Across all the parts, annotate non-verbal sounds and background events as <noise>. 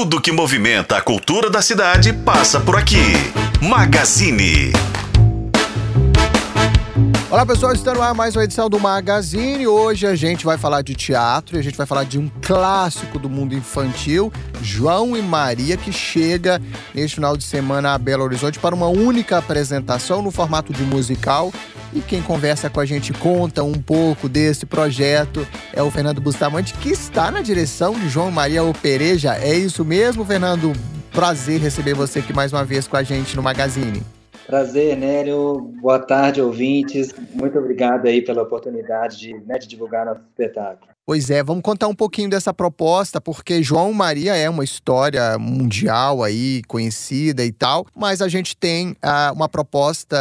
Tudo que movimenta a cultura da cidade passa por aqui. Magazine. Olá pessoal, está no ar mais uma edição do Magazine. Hoje a gente vai falar de teatro e a gente vai falar de um clássico do mundo infantil, João e Maria, que chega neste final de semana a Belo Horizonte para uma única apresentação no formato de musical. E quem conversa com a gente conta um pouco desse projeto é o Fernando Bustamante, que está na direção de João Maria Opereja. É isso mesmo, Fernando? Prazer receber você aqui mais uma vez com a gente no Magazine. Prazer, Nélio. Boa tarde, ouvintes. Muito obrigado aí pela oportunidade de, né, de divulgar nosso espetáculo. Pois é, vamos contar um pouquinho dessa proposta, porque João Maria é uma história mundial aí, conhecida e tal, mas a gente tem uh, uma proposta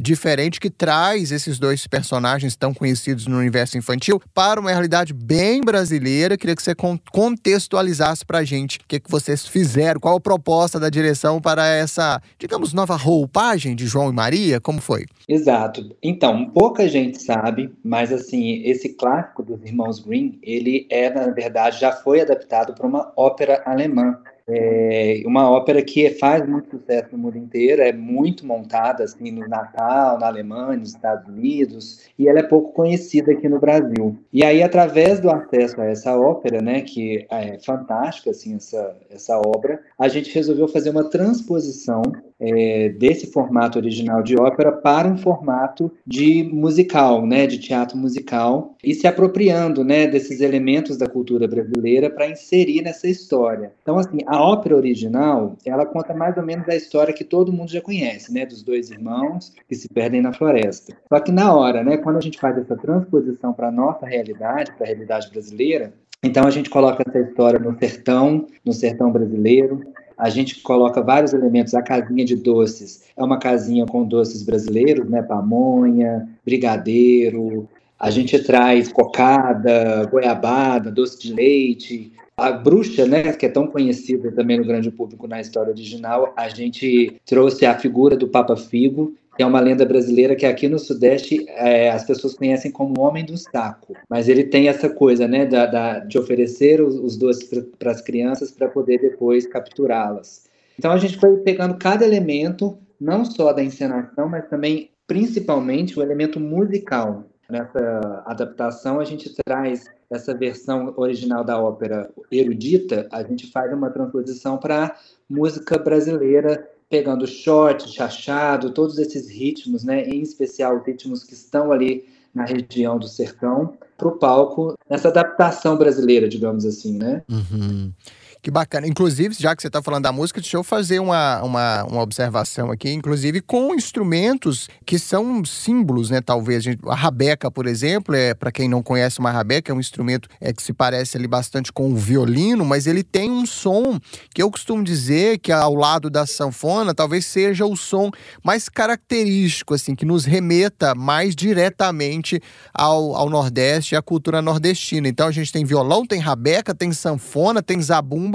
diferente que traz esses dois personagens tão conhecidos no universo infantil para uma realidade bem brasileira. Queria que você contextualizasse pra gente o que, que vocês fizeram, qual a proposta da direção para essa, digamos, nova roupagem de João e Maria, como foi? Exato. Então, pouca gente sabe, mas assim, esse clássico dos irmãos Green ele é, na verdade, já foi adaptado para uma ópera alemã. É uma ópera que faz muito sucesso no mundo inteiro, é muito montada assim no Natal, na Alemanha, nos Estados Unidos, e ela é pouco conhecida aqui no Brasil. E aí, através do acesso a essa ópera, né, que é fantástica assim essa essa obra, a gente resolveu fazer uma transposição é, desse formato original de ópera para um formato de musical, né, de teatro musical, e se apropriando, né, desses elementos da cultura brasileira para inserir nessa história. Então, assim, a ópera original, ela conta mais ou menos a história que todo mundo já conhece, né, dos dois irmãos que se perdem na floresta. Só que na hora, né, quando a gente faz essa transposição para a nossa realidade, para a realidade brasileira, então a gente coloca essa história no sertão, no sertão brasileiro, a gente coloca vários elementos. A casinha de doces é uma casinha com doces brasileiros, né? Pamonha, brigadeiro. A gente traz cocada, goiabada, doce de leite. A bruxa, né, que é tão conhecida também no grande público na história original, a gente trouxe a figura do Papa Figo, é uma lenda brasileira que aqui no Sudeste é, as pessoas conhecem como Homem do Saco. Mas ele tem essa coisa, né, da, da de oferecer os, os doces para as crianças para poder depois capturá-las. Então a gente foi pegando cada elemento, não só da encenação, mas também, principalmente, o elemento musical. Nessa adaptação, a gente traz essa versão original da ópera erudita, a gente faz uma transposição para música brasileira pegando short, chachado, todos esses ritmos, né, em especial ritmos que estão ali na região do sertão, para o palco, nessa adaptação brasileira, digamos assim, né? Uhum. Que bacana. Inclusive, já que você está falando da música, deixa eu fazer uma, uma, uma, observação aqui, inclusive com instrumentos que são símbolos, né? Talvez. A rabeca, por exemplo, é para quem não conhece uma rabeca, é um instrumento é, que se parece ali bastante com o violino, mas ele tem um som que eu costumo dizer que ao lado da sanfona talvez seja o som mais característico, assim, que nos remeta mais diretamente ao, ao Nordeste e à cultura nordestina. Então a gente tem violão, tem rabeca, tem sanfona, tem zabumba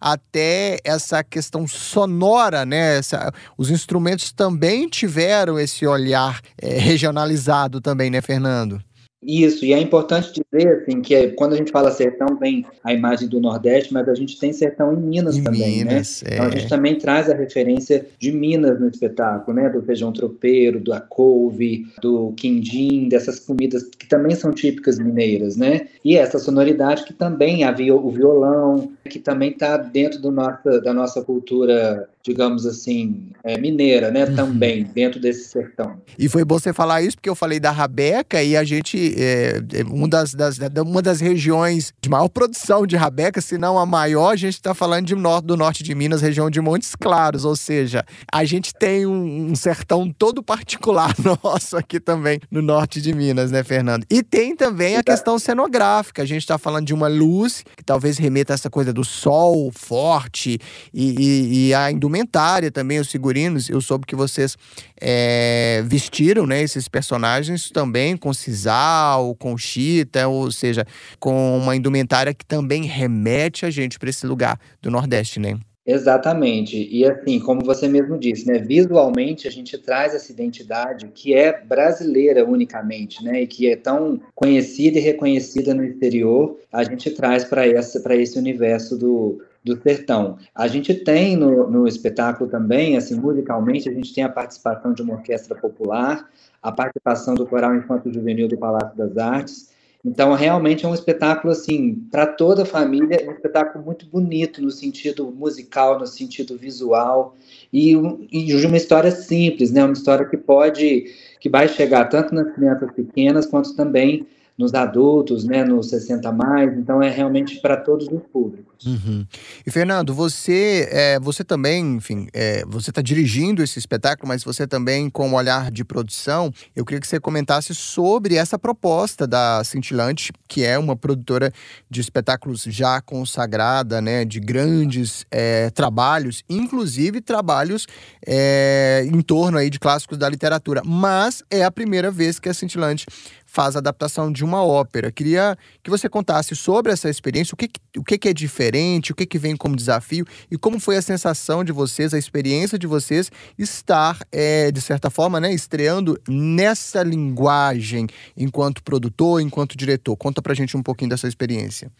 até essa questão sonora, né? Essa, os instrumentos também tiveram esse olhar é, regionalizado também, né, Fernando? Isso, e é importante dizer assim, que é, quando a gente fala sertão, vem a imagem do Nordeste, mas a gente tem sertão em Minas em também, né? Minas, né? É. Então a gente também traz a referência de Minas no espetáculo, né? Do feijão tropeiro, do couve, do quindim, dessas comidas que também são típicas mineiras, né? E essa sonoridade que também havia o violão, que também está dentro do nossa, da nossa cultura digamos assim, é, mineira, né? Uhum. Também, dentro desse sertão. E foi bom você falar isso, porque eu falei da Rabeca e a gente, é, é uma, das, das, uma das regiões de maior produção de Rabeca, se não a maior, a gente está falando de norte, do norte de Minas, região de Montes Claros, ou seja, a gente tem um, um sertão todo particular <laughs> nosso aqui também no norte de Minas, né, Fernando? E tem também a questão cenográfica, a gente está falando de uma luz que talvez remeta a essa coisa do sol forte e, e, e a indústria indumentária também, os figurinos. Eu soube que vocês é, vestiram né, esses personagens também com sisal, com chita, ou seja, com uma indumentária que também remete a gente para esse lugar do Nordeste, né? Exatamente. E assim, como você mesmo disse, né, visualmente a gente traz essa identidade que é brasileira unicamente, né, e que é tão conhecida e reconhecida no exterior, a gente traz para esse universo do, do sertão. A gente tem no, no espetáculo também, assim, musicalmente, a gente tem a participação de uma orquestra popular, a participação do Coral Infanto Juvenil do Palácio das Artes. Então, realmente é um espetáculo, assim, para toda a família, um espetáculo muito bonito no sentido musical, no sentido visual, e, e de uma história simples, né? Uma história que pode, que vai chegar tanto nas crianças pequenas, quanto também nos adultos, né, nos 60 mais, então é realmente para todos os públicos. Uhum. E Fernando, você, é, você também, enfim, é, você está dirigindo esse espetáculo, mas você também com o olhar de produção, eu queria que você comentasse sobre essa proposta da Cintilante, que é uma produtora de espetáculos já consagrada, né, de grandes é, trabalhos, inclusive trabalhos é, em torno aí de clássicos da literatura, mas é a primeira vez que a Cintilante faz a adaptação de uma ópera. Queria que você contasse sobre essa experiência, o que, o que é diferente, o que, que vem como desafio e como foi a sensação de vocês, a experiência de vocês estar, é, de certa forma, né, estreando nessa linguagem enquanto produtor, enquanto diretor. Conta pra gente um pouquinho dessa experiência.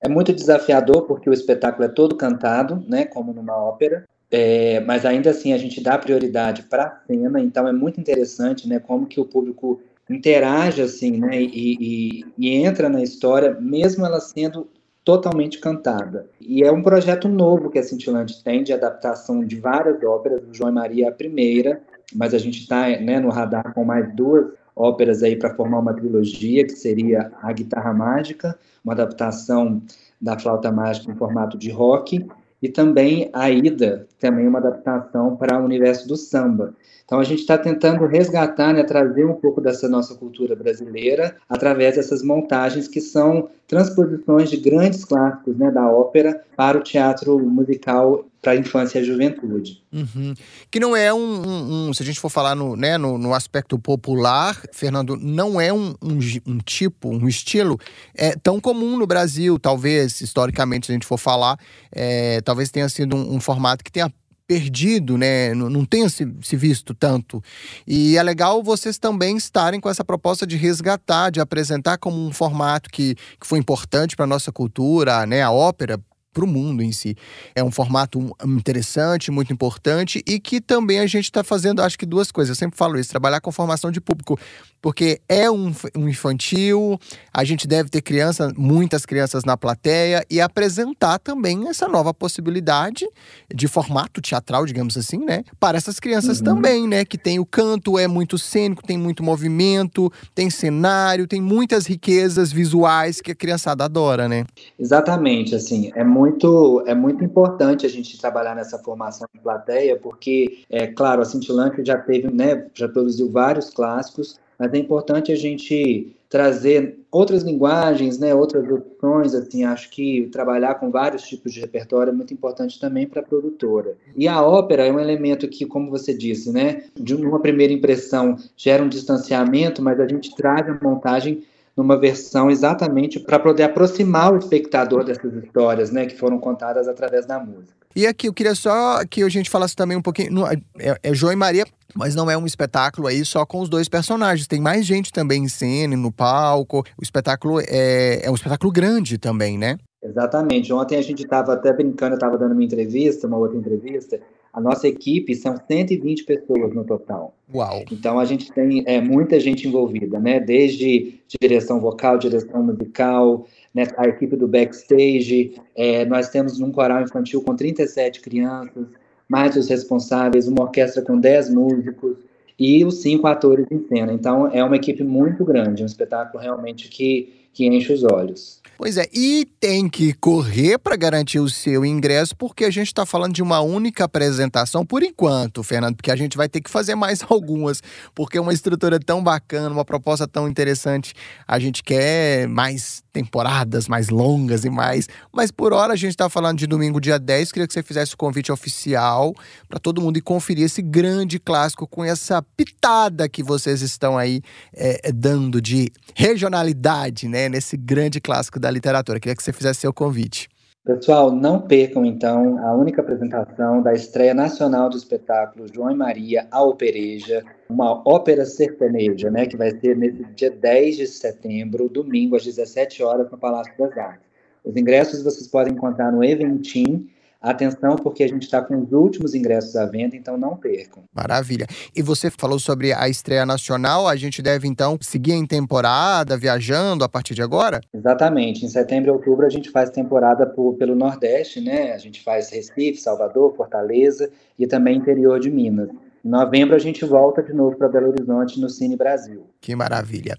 É muito desafiador porque o espetáculo é todo cantado, né, como numa ópera. É, mas ainda assim a gente dá prioridade para a cena, então é muito interessante, né, como que o público interage assim, né, e, e, e, entra na história, mesmo ela sendo totalmente cantada. E é um projeto novo que a Cintilante tem de adaptação de várias óperas. O João e Maria é a primeira, mas a gente está né, no radar com mais duas óperas aí para formar uma trilogia, que seria a Guitarra Mágica, uma adaptação da flauta mágica em formato de rock, e também a Ida, também uma adaptação para o universo do samba. Então a gente está tentando resgatar, né, trazer um pouco dessa nossa cultura brasileira através dessas montagens que são transposições de grandes clássicos né, da ópera para o teatro musical para a infância e a juventude. Uhum. Que não é um, um, um, se a gente for falar no, né, no, no aspecto popular, Fernando, não é um, um, tipo, um estilo é, tão comum no Brasil, talvez, historicamente, se a gente for falar, é, talvez tenha sido um, formato que tenha perdido, né? Não, tenha se, se, visto tanto. E é legal vocês também estarem com essa proposta de resgatar, de apresentar como um formato que, que foi importante para a nossa cultura, né? A ópera, para o mundo em si. É um formato interessante, muito importante e que também a gente está fazendo, acho que duas coisas. Eu sempre falo isso: trabalhar com formação de público, porque é um, um infantil, a gente deve ter criança, muitas crianças na plateia e apresentar também essa nova possibilidade de formato teatral, digamos assim, né? Para essas crianças uhum. também, né? Que tem o canto, é muito cênico, tem muito movimento, tem cenário, tem muitas riquezas visuais que a criançada adora, né? Exatamente, assim, é muito muito, é muito importante a gente trabalhar nessa formação de plateia, porque, é claro, a Cintilante já teve, né, já produziu vários clássicos, mas é importante a gente trazer outras linguagens, né, outras opções, assim, acho que trabalhar com vários tipos de repertório é muito importante também para a produtora. E a ópera é um elemento que, como você disse, né, de uma primeira impressão gera um distanciamento, mas a gente traz a montagem numa versão exatamente para poder aproximar o espectador dessas histórias, né, que foram contadas através da música. E aqui eu queria só que a gente falasse também um pouquinho. No, é, é João e Maria, mas não é um espetáculo aí só com os dois personagens. Tem mais gente também em cena, no palco. O espetáculo é, é um espetáculo grande também, né? Exatamente. Ontem a gente estava até brincando, eu estava dando uma entrevista, uma outra entrevista, a nossa equipe são 120 pessoas no total. Uau! Então a gente tem é, muita gente envolvida, né? Desde direção vocal, direção musical, né? a equipe do backstage. É, nós temos um coral infantil com 37 crianças, mais os responsáveis, uma orquestra com 10 músicos e os cinco atores em cena. Então é uma equipe muito grande, um espetáculo realmente que, que enche os olhos. Pois é, e tem que correr para garantir o seu ingresso, porque a gente está falando de uma única apresentação por enquanto, Fernando, porque a gente vai ter que fazer mais <laughs> algumas, porque uma estrutura tão bacana, uma proposta tão interessante. A gente quer mais temporadas, mais longas e mais. Mas por hora a gente está falando de domingo, dia 10. Queria que você fizesse o convite oficial para todo mundo ir conferir esse grande clássico com essa pitada que vocês estão aí é, dando de regionalidade, né, nesse grande clássico da da literatura. Queria que você fizesse seu convite. Pessoal, não percam então a única apresentação da estreia nacional do espetáculo João e Maria, a Opereja, uma ópera sertaneja, né, que vai ser nesse dia 10 de setembro, domingo, às 17 horas, no Palácio das Artes. Os ingressos vocês podem encontrar no Eventim. Atenção, porque a gente está com os últimos ingressos à venda, então não percam. Maravilha. E você falou sobre a estreia nacional, a gente deve então seguir em temporada, viajando a partir de agora? Exatamente. Em setembro e outubro a gente faz temporada por, pelo Nordeste, né? A gente faz Recife, Salvador, Fortaleza e também interior de Minas. Em novembro a gente volta de novo para Belo Horizonte no Cine Brasil. Que maravilha.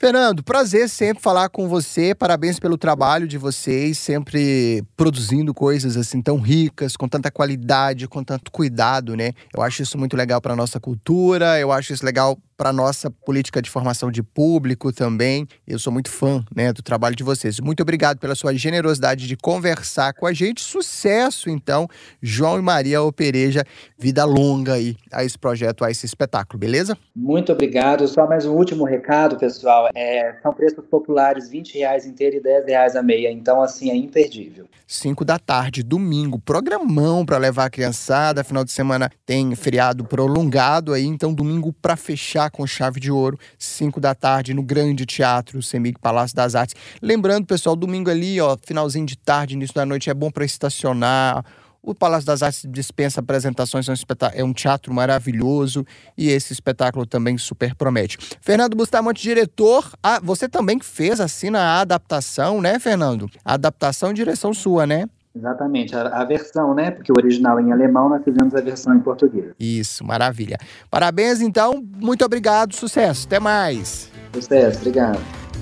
Fernando, prazer sempre falar com você. Parabéns pelo trabalho de vocês, sempre produzindo coisas assim tão ricas, com tanta qualidade, com tanto cuidado, né? Eu acho isso muito legal para nossa cultura, eu acho isso legal para nossa política de formação de público também. Eu sou muito fã né, do trabalho de vocês. Muito obrigado pela sua generosidade de conversar com a gente. Sucesso, então, João e Maria Opereja. Vida longa aí a esse projeto, a esse espetáculo, beleza? Muito obrigado. Só mais um último recado, pessoal. É, são preços populares, 20 reais inteiro e 10 reais a meia. Então, assim, é imperdível. 5 da tarde, domingo, programão para levar a criançada. Final de semana tem feriado prolongado aí, então domingo para fechar com chave de ouro, 5 da tarde, no Grande Teatro Semig Palácio das Artes. Lembrando, pessoal, domingo ali, ó, finalzinho de tarde, início da noite, é bom para estacionar. O Palácio das Artes dispensa apresentações, é um, é um, teatro maravilhoso e esse espetáculo também super promete. Fernando Bustamante, diretor, ah, você também fez, assina a adaptação, né, Fernando? Adaptação e direção sua, né? Exatamente, a, a, versão, né? Porque o original em alemão, nós fizemos a versão em português. Isso, maravilha. Parabéns, então. Muito obrigado, sucesso. Até mais. Sucesso, obrigado.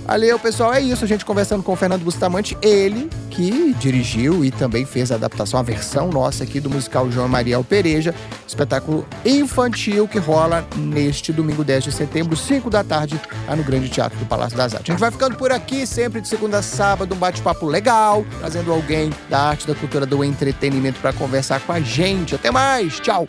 Valeu, pessoal. É isso. A gente conversando com o Fernando Bustamante, ele que dirigiu e também fez a adaptação, a versão nossa aqui do musical João Maria Pereja, espetáculo infantil que rola neste domingo 10 de setembro, 5 da tarde, lá no Grande Teatro do Palácio das Artes. A gente vai ficando por aqui, sempre de segunda a sábado, um bate-papo legal, trazendo alguém da arte, da cultura, do entretenimento para conversar com a gente. Até mais. Tchau.